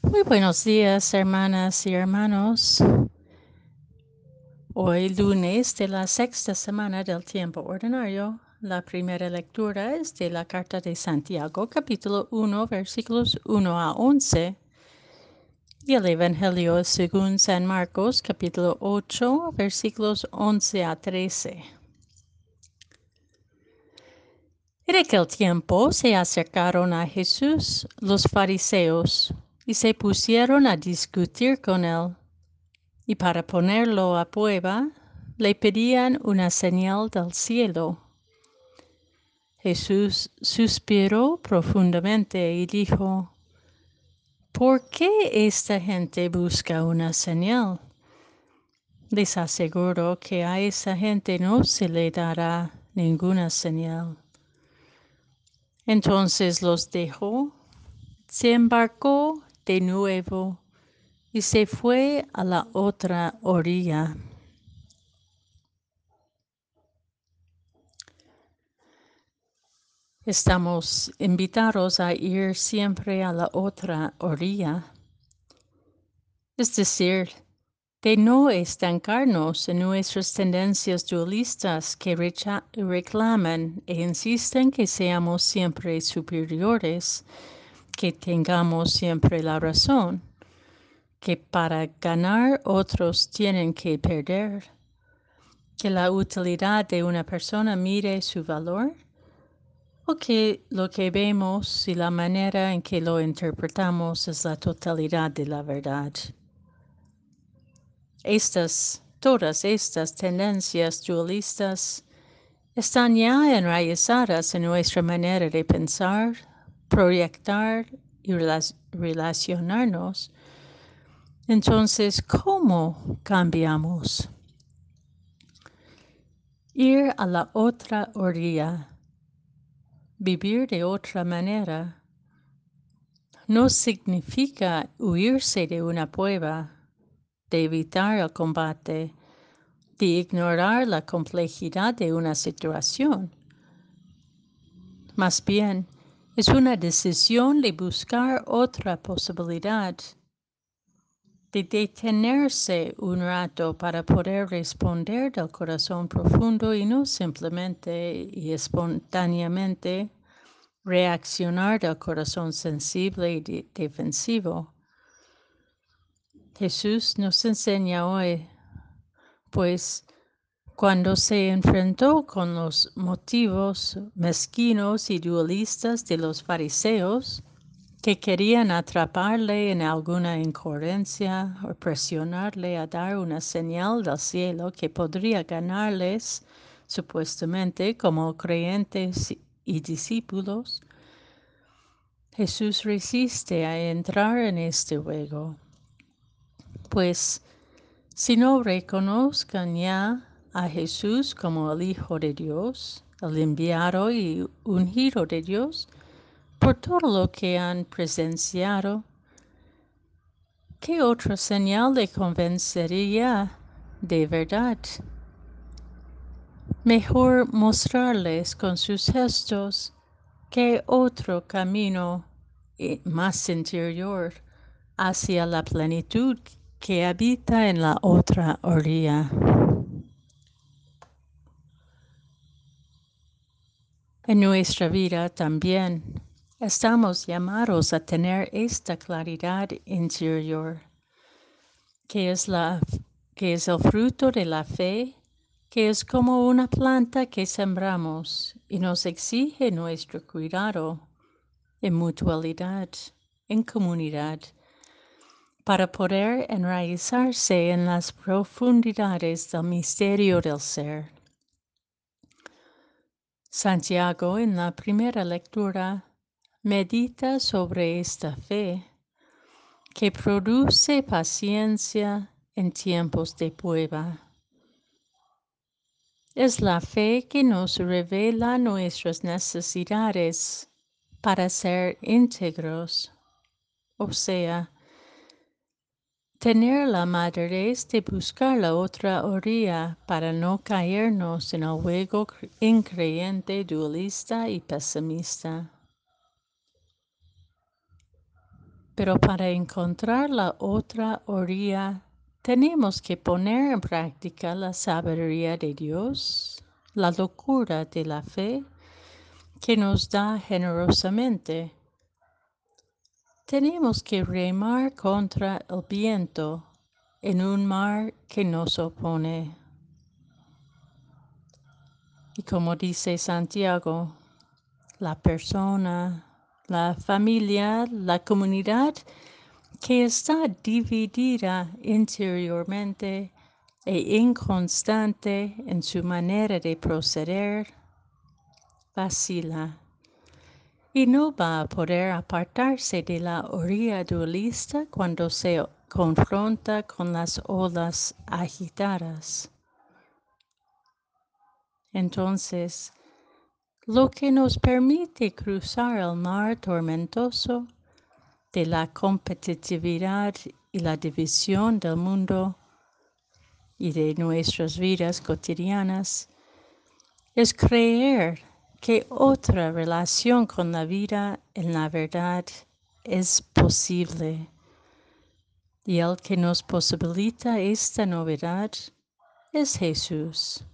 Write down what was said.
Muy buenos días, hermanas y hermanos. Hoy lunes de la sexta semana del tiempo ordinario, la primera lectura es de la carta de Santiago, capítulo 1, versículos 1 a 11, y el Evangelio según San Marcos, capítulo 8, versículos 11 a 13. En aquel tiempo se acercaron a Jesús los fariseos y se pusieron a discutir con él. Y para ponerlo a prueba, le pedían una señal del cielo. Jesús suspiró profundamente y dijo, ¿Por qué esta gente busca una señal? Les aseguro que a esa gente no se le dará ninguna señal. Entonces los dejó, se embarcó de nuevo y se fue a la otra orilla. Estamos invitados a ir siempre a la otra orilla, es decir, de no estancarnos en nuestras tendencias dualistas que reclaman e insisten que seamos siempre superiores que tengamos siempre la razón, que para ganar otros tienen que perder, que la utilidad de una persona mire su valor, o que lo que vemos y la manera en que lo interpretamos es la totalidad de la verdad. Estas, todas estas tendencias dualistas están ya enraizadas en nuestra manera de pensar, proyectar y relacionarnos, entonces, ¿cómo cambiamos? Ir a la otra orilla, vivir de otra manera, no significa huirse de una prueba, de evitar el combate, de ignorar la complejidad de una situación. Más bien, es una decisión de buscar otra posibilidad, de detenerse un rato para poder responder del corazón profundo y no simplemente y espontáneamente reaccionar del corazón sensible y defensivo. Jesús nos enseña hoy, pues, cuando se enfrentó con los motivos mezquinos y dualistas de los fariseos, que querían atraparle en alguna incoherencia o presionarle a dar una señal del cielo que podría ganarles, supuestamente como creyentes y discípulos, Jesús resiste a entrar en este juego, pues si no reconozcan ya a Jesús como el Hijo de Dios, el enviado y ungido de Dios, por todo lo que han presenciado, ¿qué otra señal le convencería de verdad? Mejor mostrarles con sus gestos que otro camino eh, más interior hacia la plenitud que habita en la otra orilla. En nuestra vida también estamos llamados a tener esta claridad interior, que es, la, que es el fruto de la fe, que es como una planta que sembramos y nos exige nuestro cuidado en mutualidad, en comunidad, para poder enraizarse en las profundidades del misterio del ser. Santiago en la primera lectura medita sobre esta fe que produce paciencia en tiempos de prueba. Es la fe que nos revela nuestras necesidades para ser íntegros, o sea, tener la madurez de buscar la otra orilla para no caernos en el juego increyente, dualista y pesimista. Pero para encontrar la otra orilla, tenemos que poner en práctica la sabiduría de Dios, la locura de la fe que nos da generosamente. Tenemos que remar contra el viento en un mar que nos opone. Y como dice Santiago, la persona, la familia, la comunidad que está dividida interiormente e inconstante en su manera de proceder, vacila y no va a poder apartarse de la orilla dualista cuando se confronta con las olas agitadas. Entonces, lo que nos permite cruzar el mar tormentoso de la competitividad y la división del mundo y de nuestras vidas cotidianas es creer que otra relación con la vida en la verdad es posible. Y el que nos posibilita esta novedad es Jesús.